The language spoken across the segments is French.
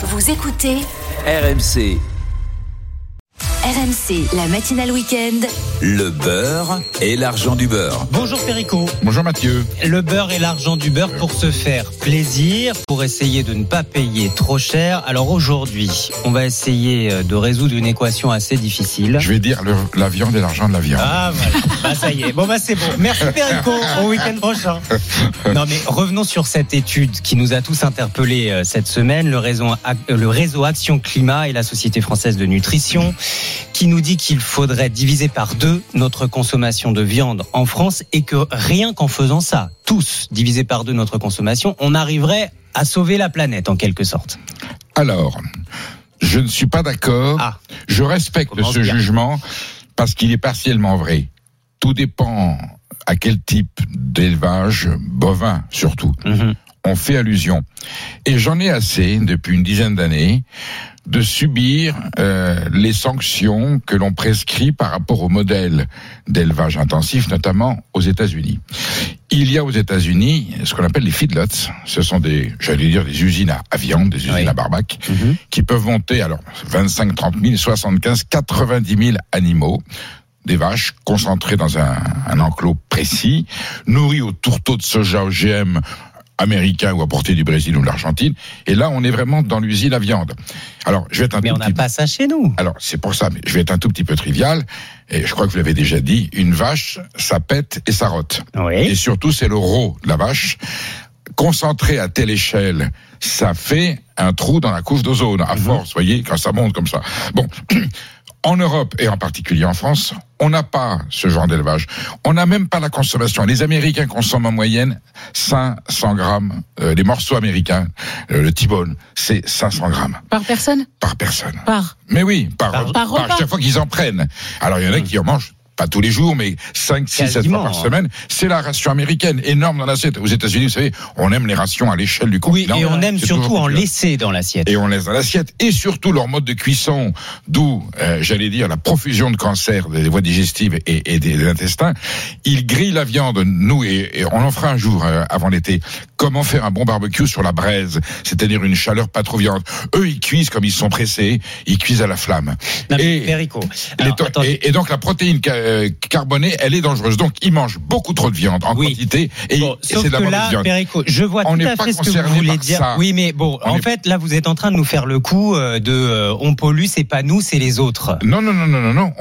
Vous écoutez RMC, RMC, la matinale week-end. Le beurre et l'argent du beurre. Bonjour Perico. Bonjour Mathieu. Le beurre et l'argent du beurre pour se faire plaisir, pour essayer de ne pas payer trop cher. Alors aujourd'hui, on va essayer euh, de résoudre une équation assez difficile. Je vais dire le- la viande et l'argent de la viande. Ah voilà, bah, ça y est. Bon bah c'est bon. Merci Perico. Au week-end prochain. Non mais revenons sur cette étude qui nous a tous interpellés euh, cette semaine, le réseau, le réseau Action Climat et la Société française de nutrition, qui nous dit qu'il faudrait diviser par deux notre consommation de viande en France et que rien qu'en faisant ça, tous diviser par deux notre consommation, on arriverait à sauver la planète en quelque sorte. Alors, je ne suis pas d'accord. Ah. Je respecte ce bien. jugement parce qu'il est partiellement vrai. Tout dépend à quel type d'élevage bovin surtout on fait allusion. Et j'en ai assez depuis une dizaine d'années de subir euh, les sanctions que l'on prescrit par rapport au modèle d'élevage intensif, notamment aux États-Unis. Il y a aux États-Unis ce qu'on appelle les feedlots. Ce sont des, j'allais dire, des usines à, viande, des usines Oui. à barbac, qui peuvent monter alors 25, 30 000, 75, 90 000 animaux des vaches concentrées dans un, un enclos précis, nourries au tourteau de soja OGM américain ou apporté du Brésil ou de l'Argentine. Et là, on est vraiment dans l'usine à viande. Alors, je vais être un Mais tout on n'a pas ça chez nous. alors, c'est pour ça, mais je vais être un tout petit peu trivial, et je crois que vous l'avez déjà dit, une vache, ça pète et ça rote. Et Oui. surtout, c'est le rot de la vache. Concentré à telle échelle, ça fait un trou dans la couche d'ozone, à force, vous voyez, quand ça monte comme ça. Bon, en Europe, et en particulier en France, on n'a pas ce genre d'élevage. On n'a même pas la consommation. Les Américains consomment en moyenne 500 grammes, euh, les morceaux américains, euh, le T-bone, c'est 500 grammes Par personne? Par personne. Par. Mais oui, par, Par- par repas. chaque fois qu'ils en prennent. Alors il y en a qui en mangent pas tous les jours, mais 5, 6, 7 fois par hein. semaine. C'est la ration américaine, énorme dans l'assiette. Aux États-Unis, vous savez, on aime les rations à l'échelle du Oui, continent. et on aime surtout en laisser dans l'assiette. Et on laisse dans l'assiette. Et surtout leur mode de cuisson, d'où, euh, j'allais dire, la profusion de cancers des voies digestives et, et des, des intestins. Ils grillent la viande, nous, et, et on en fera un jour euh, avant l'été. Comment faire un bon barbecue sur la braise, c'est-à-dire une chaleur pas trop viande. Eux, ils cuisent comme ils sont pressés, ils cuisent à la flamme. Non, mais Et- Perico. Les Alors, to- attendez. et, et donc la protéine ca- euh, carbonée, elle est dangereuse. Donc ils mangent beaucoup trop de viande en Oui. quantité et, Bon, et c'est de la que mauvaise là, viande. Perico, je vois On tout n'est à pas fait ce que vous concerné voulez par dire. ça. Oui, mais bon, On en est- fait, là, vous êtes en train de nous faire le coup euh, de euh, on pollue, c'est pas nous, c'est les autres. Non, non, non, non, non, non.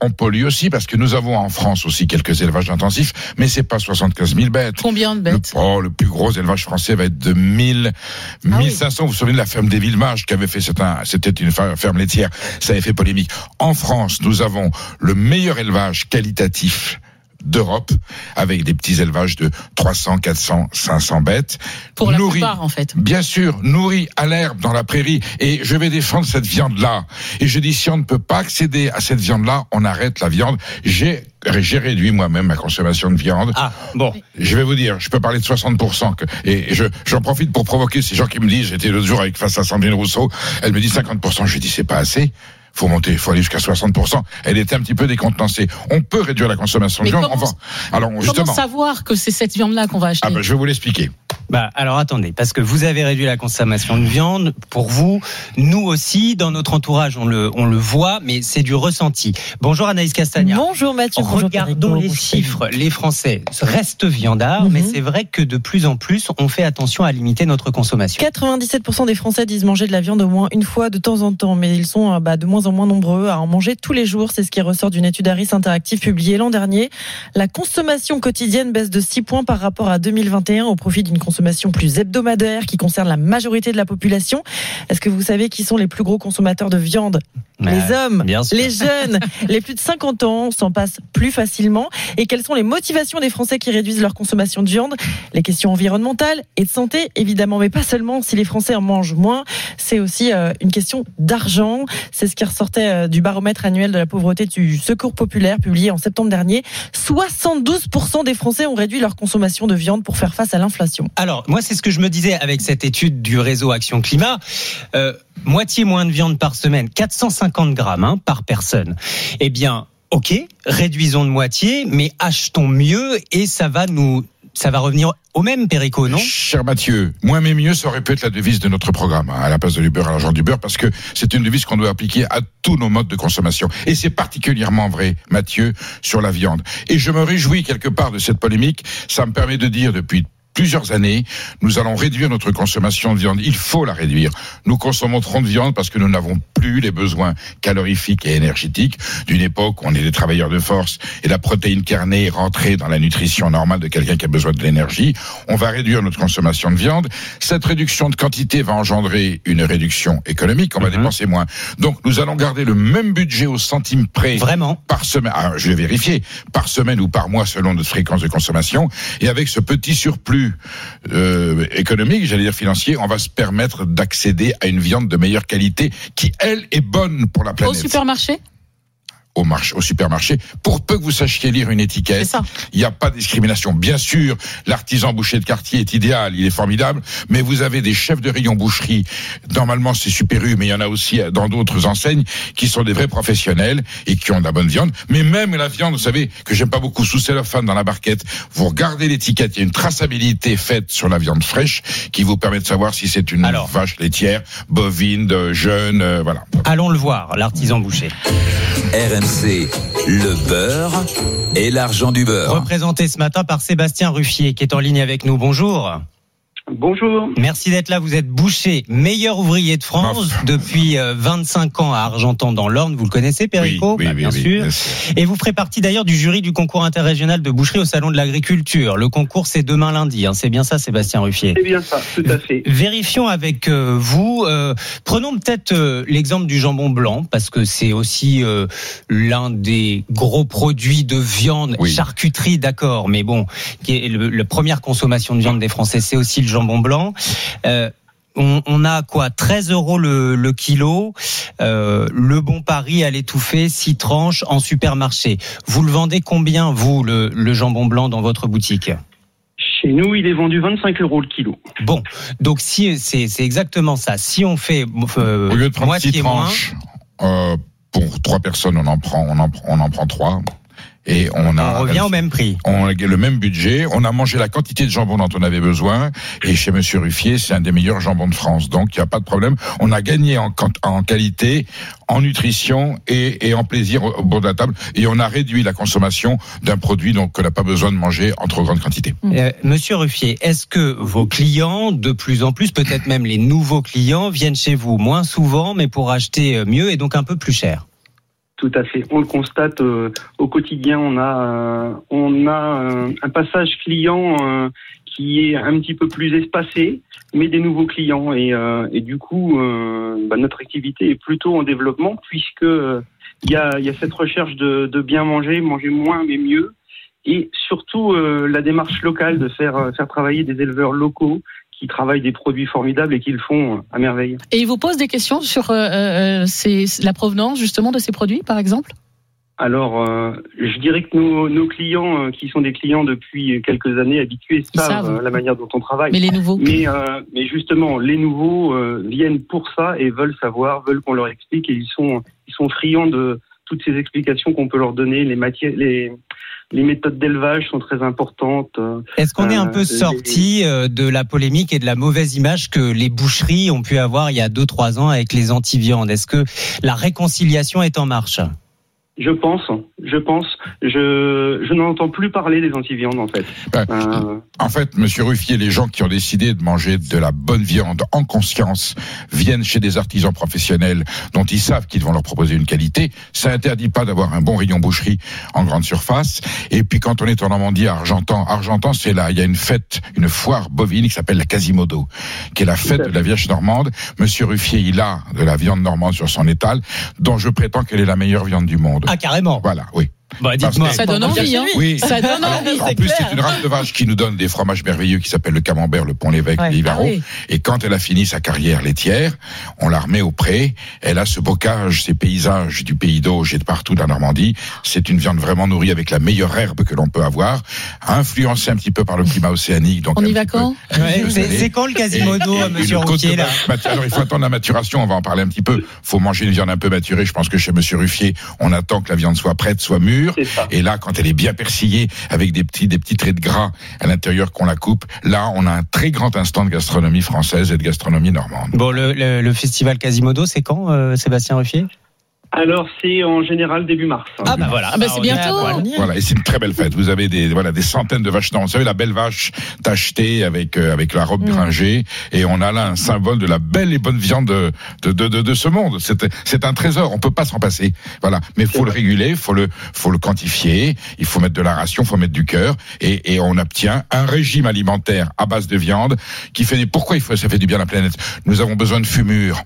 On, pollue aussi parce que nous avons en France aussi quelques élevages intensifs, mais c'est pas 75 000 bêtes. Combien de Le, bêtes oh, le plus gros élevage français va être de 1000, Ah oui. 1500. Vous vous souvenez de la ferme des Villemages qui avait fait, c'était une ferme laitière. Ça avait fait polémique. En France, nous avons le meilleur élevage qualitatif d'Europe avec des petits élevages de 300, 400, 500 bêtes. Pour la plupart, en fait. Bien sûr, nourris à l'herbe dans la prairie. Et je vais défendre cette viande-là. Et je dis, si on ne peut pas accéder à cette viande-là, on arrête la viande. J'ai, j'ai réduit moi-même ma consommation de viande. Ah, bon. Je vais vous dire, je peux parler de 60%. Que, et je, j'en profite pour provoquer ces gens qui me disent, j'étais l'autre jour avec face à Sandrine Rousseau, elle me dit 50%. Je dis, c'est pas assez. Faut monter, faut aller jusqu'à 60%. Elle était un petit peu décontenancée. On peut réduire la consommation de viande. comment- Enfin, alors, justement. Comment savoir que c'est cette viande-là qu'on va acheter? Ah ben, je vais vous l'expliquer. Bah, alors attendez, parce que vous avez réduit la consommation de viande pour vous, nous aussi, dans notre entourage, on le, on le voit, mais c'est du ressenti. Bonjour Anaïs Castagna. Bonjour Mathieu. Regardons les chiffres. Les Français restent viandards, Mhm. mais c'est vrai que de plus en plus, on fait attention à limiter notre consommation. 97% des Français disent manger de la viande au moins une fois de temps en temps, mais ils sont euh, bah, de moins en moins nombreux à en manger tous les jours. C'est ce qui ressort d'une étude Harris Interactive publiée l'an dernier. La consommation quotidienne baisse de 6 points par rapport à 2021 au profit d'une consommation plus hebdomadaire qui concerne la majorité de la population. Est-ce que vous savez qui sont les plus gros consommateurs de viande? Les hommes, bien sûr. les jeunes, les plus de 50 ans s'en passent plus facilement. Et quelles sont les motivations des Français qui réduisent leur consommation de viande? Les questions environnementales et de santé, évidemment, mais pas seulement si les Français en mangent moins. C'est aussi euh, une question d'argent. C'est ce qui ressortait euh, du baromètre annuel de la pauvreté du Secours populaire publié en septembre dernier. 72% des Français ont réduit leur consommation de viande pour faire face à l'inflation. Alors, moi, c'est ce que je me disais avec cette étude du réseau Action Climat. Euh, moitié moins de viande par semaine, 450 grammes hein, par personne. Eh bien, ok, réduisons de moitié, mais achetons mieux et ça va nous ça va revenir au même, Perico, non? Cher Mathieu, moins mais mieux, ça aurait pu être la devise de notre programme, hein, à la place de du beurre à l'argent du beurre, parce que c'est une devise qu'on doit appliquer à tous nos modes de consommation. Et c'est particulièrement vrai, Mathieu, sur la viande. Et je me réjouis quelque part de cette polémique. Ça me permet de dire depuis plusieurs années, nous allons réduire notre consommation de viande. Il faut la réduire. Nous consommons trop de viande parce que nous n'avons plus les besoins calorifiques et énergétiques d'une époque où on est des travailleurs de force et la protéine carnée est rentrée dans la nutrition normale de quelqu'un qui a besoin de l'énergie. On va réduire notre consommation de viande. Cette réduction de quantité va engendrer une réduction économique. On va Mhm. dépenser moins. Donc, nous allons garder le même budget au centime près Vraiment par semaine, ah, je vais vérifier, par semaine ou par mois selon notre fréquence de consommation. Et avec ce petit surplus euh, économique, j'allais dire financier, on va se permettre d'accéder à une viande de meilleure qualité qui, elle, est bonne pour la Au planète. supermarché? Au, marché, au supermarché, pour peu que vous sachiez lire une C'est étiquette, ça. il n'y a pas de discrimination. Bien sûr, l'artisan boucher de quartier est idéal, il est formidable, mais vous avez des chefs de rayon boucherie. Normalement, c'est Super U, mais il y en a aussi dans d'autres enseignes qui sont des vrais professionnels et qui ont de la bonne viande. Mais même la viande, vous savez, que j'aime pas beaucoup sous cellophane dans la barquette, vous regardez l'étiquette, il y a une traçabilité faite sur la viande fraîche qui vous permet de savoir si c'est une Alors. vache laitière, bovine, de jeune, euh, voilà. Allons le voir, l'artisan boucher. RMC, le beurre et l'argent du beurre. Représenté ce matin par Sébastien Ruffier, qui est en ligne avec nous. Bonjour. Bonjour. Merci d'être là. Vous êtes boucher, meilleur ouvrier de France depuis euh, 25 ans à Argentan dans l'Orne. Vous le connaissez, Perico Bah, Bien sûr. bien sûr. Et vous ferez partie d'ailleurs du jury du concours interrégional de boucherie au Salon de l'Agriculture. Le concours, c'est demain lundi. hein. C'est bien ça, Sébastien Ruffier C'est bien ça, tout à fait. Vérifions avec euh, vous. euh, prenons peut-être euh, l'exemple du jambon blanc parce que c'est aussi euh, l'un des gros produits de viande, Oui. charcuterie, d'accord, mais bon, qui est le, la première consommation de viande des Français, c'est aussi le jambon blanc. Euh, on, on a quoi 13 euros le, le kilo. Euh, le bon pari à l'étouffer, 6 tranches en supermarché. Vous le vendez combien, vous, le, le jambon blanc dans votre boutique? Chez nous, il est vendu 25 euros le kilo. Bon, donc si c'est exactement ça. Si on fait euh, Au lieu de prendre moitié six moins, tranches, euh, pour trois personnes, on en prend, on en, on en prend trois. Et on a on revient au même prix. on a le même budget, on a mangé la quantité de jambon dont on avait besoin, et chez Monsieur Ruffier, c'est un des meilleurs jambons de France, donc il n'y a pas de problème. On a gagné en, qualité, en nutrition et, et en plaisir au, au bord de la table, et on a réduit la consommation d'un produit donc qu'on n'a pas besoin de manger en trop grande quantité. Euh, Monsieur Ruffier, est-ce que vos clients, de plus en plus, peut-être même les nouveaux clients, viennent chez vous moins souvent, mais pour acheter euh, mieux et donc un peu plus cher? Tout à fait. On le constate euh, au quotidien. On a, euh, on a euh, un passage client qui est un petit peu plus espacé, mais des nouveaux clients. Et, et du coup, bah, notre activité est plutôt en développement puisque euh, il y, a, y a cette recherche de, de bien manger, manger moins mais mieux. Et surtout la démarche locale de faire, faire travailler des éleveurs locaux qui travaillent des produits formidables et qui le font à merveille. Et il vous pose des questions sur euh, euh, ces- la provenance justement de ces produits, par exemple? Alors, euh, je dirais que nos, nos clients, euh, qui sont des clients depuis quelques années habitués, Ils savent, savent. la manière dont on travaille. Mais les nouveaux Mais, euh, mais justement, les nouveaux viennent pour ça et veulent savoir, veulent qu'on leur explique, et ils sont, ils sont friands de toutes ces explications qu'on peut leur donner. Les matières, les, les méthodes d'élevage sont très importantes. euh, Est-ce qu'on est un Euh, peu sorti euh, de la polémique et de la mauvaise image que les boucheries ont pu avoir il y a 2-3 ans avec les anti-viandes? Est-ce que la réconciliation est en marche? Je pense, je pense. Je, je n'entends plus parler des antiviandes en fait. Ben, Euh, En fait, Monsieur Ruffier, les gens qui ont décidé de manger de la bonne viande en conscience viennent chez des artisans professionnels dont ils savent qu'ils vont leur proposer une qualité. Ça interdit pas d'avoir un bon rayon boucherie en grande surface. Et puis quand on est en Normandie, à Argentan, Argentan, c'est là, il y a une fête, une foire bovine qui s'appelle la Quasimodo, qui est la fête de la Vierge normande. Monsieur Ruffier, il a de la viande normande sur son étal, dont je prétends qu'elle est la meilleure viande du monde. Ah, carrément Voilà, oui. Bah, dites-moi. Ça donne envie, hein Oui. Ça donne Alors, envie. en plus, c'est une race de vache qui nous donne des fromages merveilleux qui s'appellent le camembert, le pont-l'évêque, Ouais. le Livaro. Ah oui. Et quand elle a fini sa carrière laitière, on la remet au pré. Elle a ce bocage, ces paysages du pays d'Auge et de partout de la Normandie. C'est une viande vraiment nourrie avec la meilleure herbe que l'on peut avoir, influencée un petit peu par le climat océanique. Donc On y va quand Ouais, c'est quand le Quasimodo, Et- et monsieur de là Alors, il faut attendre la maturation, on va en parler un petit peu. faut manger une viande un peu maturée. Je pense que chez Monsieur Ruffier, on attend que la viande soit prête, soit mûre. Et là, quand elle est bien persillée, avec des petits, des petits traits de gras à l'intérieur qu'on la coupe, là, on a un très grand instant de gastronomie française et de gastronomie normande. Bon, le, le- le festival Quasimodo, c'est quand, euh, Sébastien Ruffier? Alors, c'est en général début mars. Ah bah voilà. Ah bah, c'est à bientôt. Voilà, et c'est une très belle fête. Vous avez des voilà des centaines de vaches. Non, vous savez la belle vache tachetée avec euh, avec la robe Mm. gringée, et on a là un symbole de la belle et bonne viande de de de, de, de ce monde. C'est c'est un trésor. On peut pas s'en passer. Voilà, mais faut le réguler, faut le faut le quantifier. Il faut mettre de la ration, faut mettre du cœur, et et on obtient un régime alimentaire à base de viande qui fait. des- Pourquoi il faut ça fait du bien à la planète? Nous avons besoin de fumure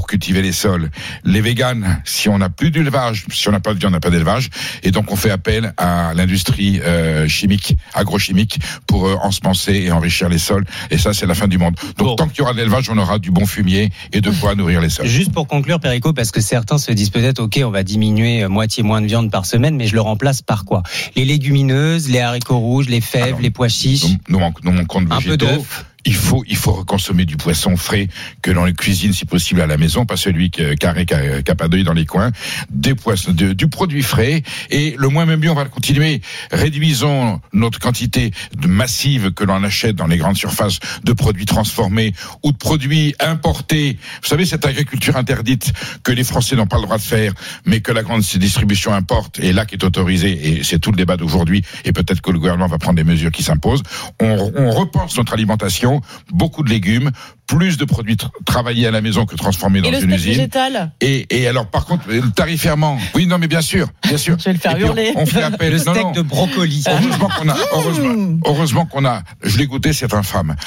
pour cultiver les sols. Les véganes, si on n'a plus d'élevage, si on n'a pas de viande, on n'a pas d'élevage, et donc on fait appel à l'industrie euh, chimique, agrochimique, pour euh, ensemencer et enrichir les sols. Et ça, c'est la fin du monde. Donc Bon. tant qu'il y aura de l'élevage, on aura du bon fumier et de quoi nourrir les sols. Juste pour conclure, Perico, parce que certains se disent peut-être, ok, on va diminuer euh, moitié moins de viande par semaine, mais je le remplace par quoi? Les légumineuses, les haricots rouges, les fèves, Alors, les pois chiches, Nous, nous, nous manquons de un peu végétaux. Il faut, il faut consommer du poisson frais que l'on cuisine si possible à la maison, pas celui qui carré qui pas d'œil dans les coins. Des poissons, du produit frais et le moins même mieux, on va le continuer. Réduisons notre quantité massive que l'on achète dans les grandes surfaces de produits transformés ou de produits importés. Vous savez cette agriculture interdite que les Français n'ont pas le droit de faire, mais que la grande distribution importe et là qui est autorisée et c'est tout le débat d'aujourd'hui et peut-être que le gouvernement va prendre des mesures qui s'imposent. On, on repense notre alimentation, beaucoup de légumes, plus de produits tra- travaillés à la maison que transformés dans Et le une usine. végétal Et, et alors par contre, euh, tarifairement, oui non mais bien sûr, bien sûr. Je vais le faire Et puis, hurler. On, on fait appel. le non, steak non. de brocoli. Heureusement qu'on a, heureusement, heureusement qu'on a, je l'ai goûté, c'est infâme.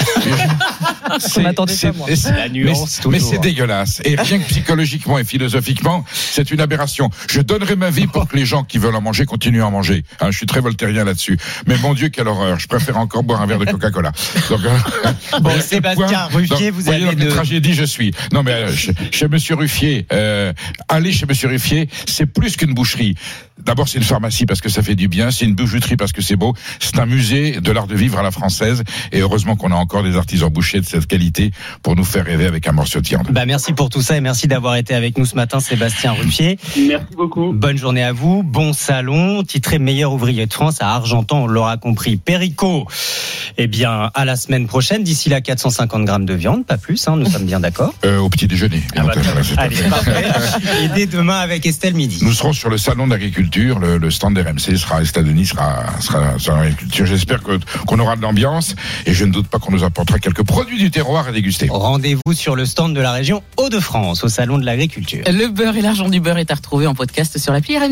C'est- La nuance, mais, c'est dégueulasse. Et rien que psychologiquement et philosophiquement, c'est une aberration. Je donnerai ma vie pour que les gens qui veulent en manger continuent à en manger. Hein, je suis très voltairien là-dessus. Mais mon Dieu, quelle horreur. Je préfère encore boire un verre de Coca-Cola. Donc, euh, Bon, Sébastien donc, vous voyez avez dans quelle de- tragédie je suis. Non, mais euh, chez, chez Monsieur Ruffier, euh, aller chez Monsieur Ruffier, c'est plus qu'une boucherie. D'abord, c'est une pharmacie parce que ça fait du bien. C'est une bijouterie parce que c'est beau. C'est un musée de l'art de vivre à la française. Et heureusement qu'on a encore des artisans bouchers de cette qualité pour nous faire rêver avec un morceau de viande. Bah, merci pour tout ça et merci d'avoir été avec nous ce matin, Sébastien Ruffier. Merci beaucoup. Bonne journée à vous, bon salon, titré meilleur ouvrier de France à Argentan, on l'aura compris. Perico, eh bien, à la semaine prochaine. D'ici là, 450 grammes de viande, pas plus, hein, nous sommes bien d'accord. Euh, au petit déjeuner. Ah bah, Allez, parfait. Et dès demain avec Estelle Midi. Nous serons sur le salon d'agriculture, le, le stand RMC sera, Estelle Denis sera, sera sur l'agriculture. J'espère que, qu'on aura de l'ambiance et je ne doute pas qu'on nous apportera quelques produits du terroir à déguster. Rendez-vous sur le stand de la région Hauts-de-France, au salon de l'agriculture. Le beurre et l'argent du beurre est à retrouver en podcast sur l'appli RMC.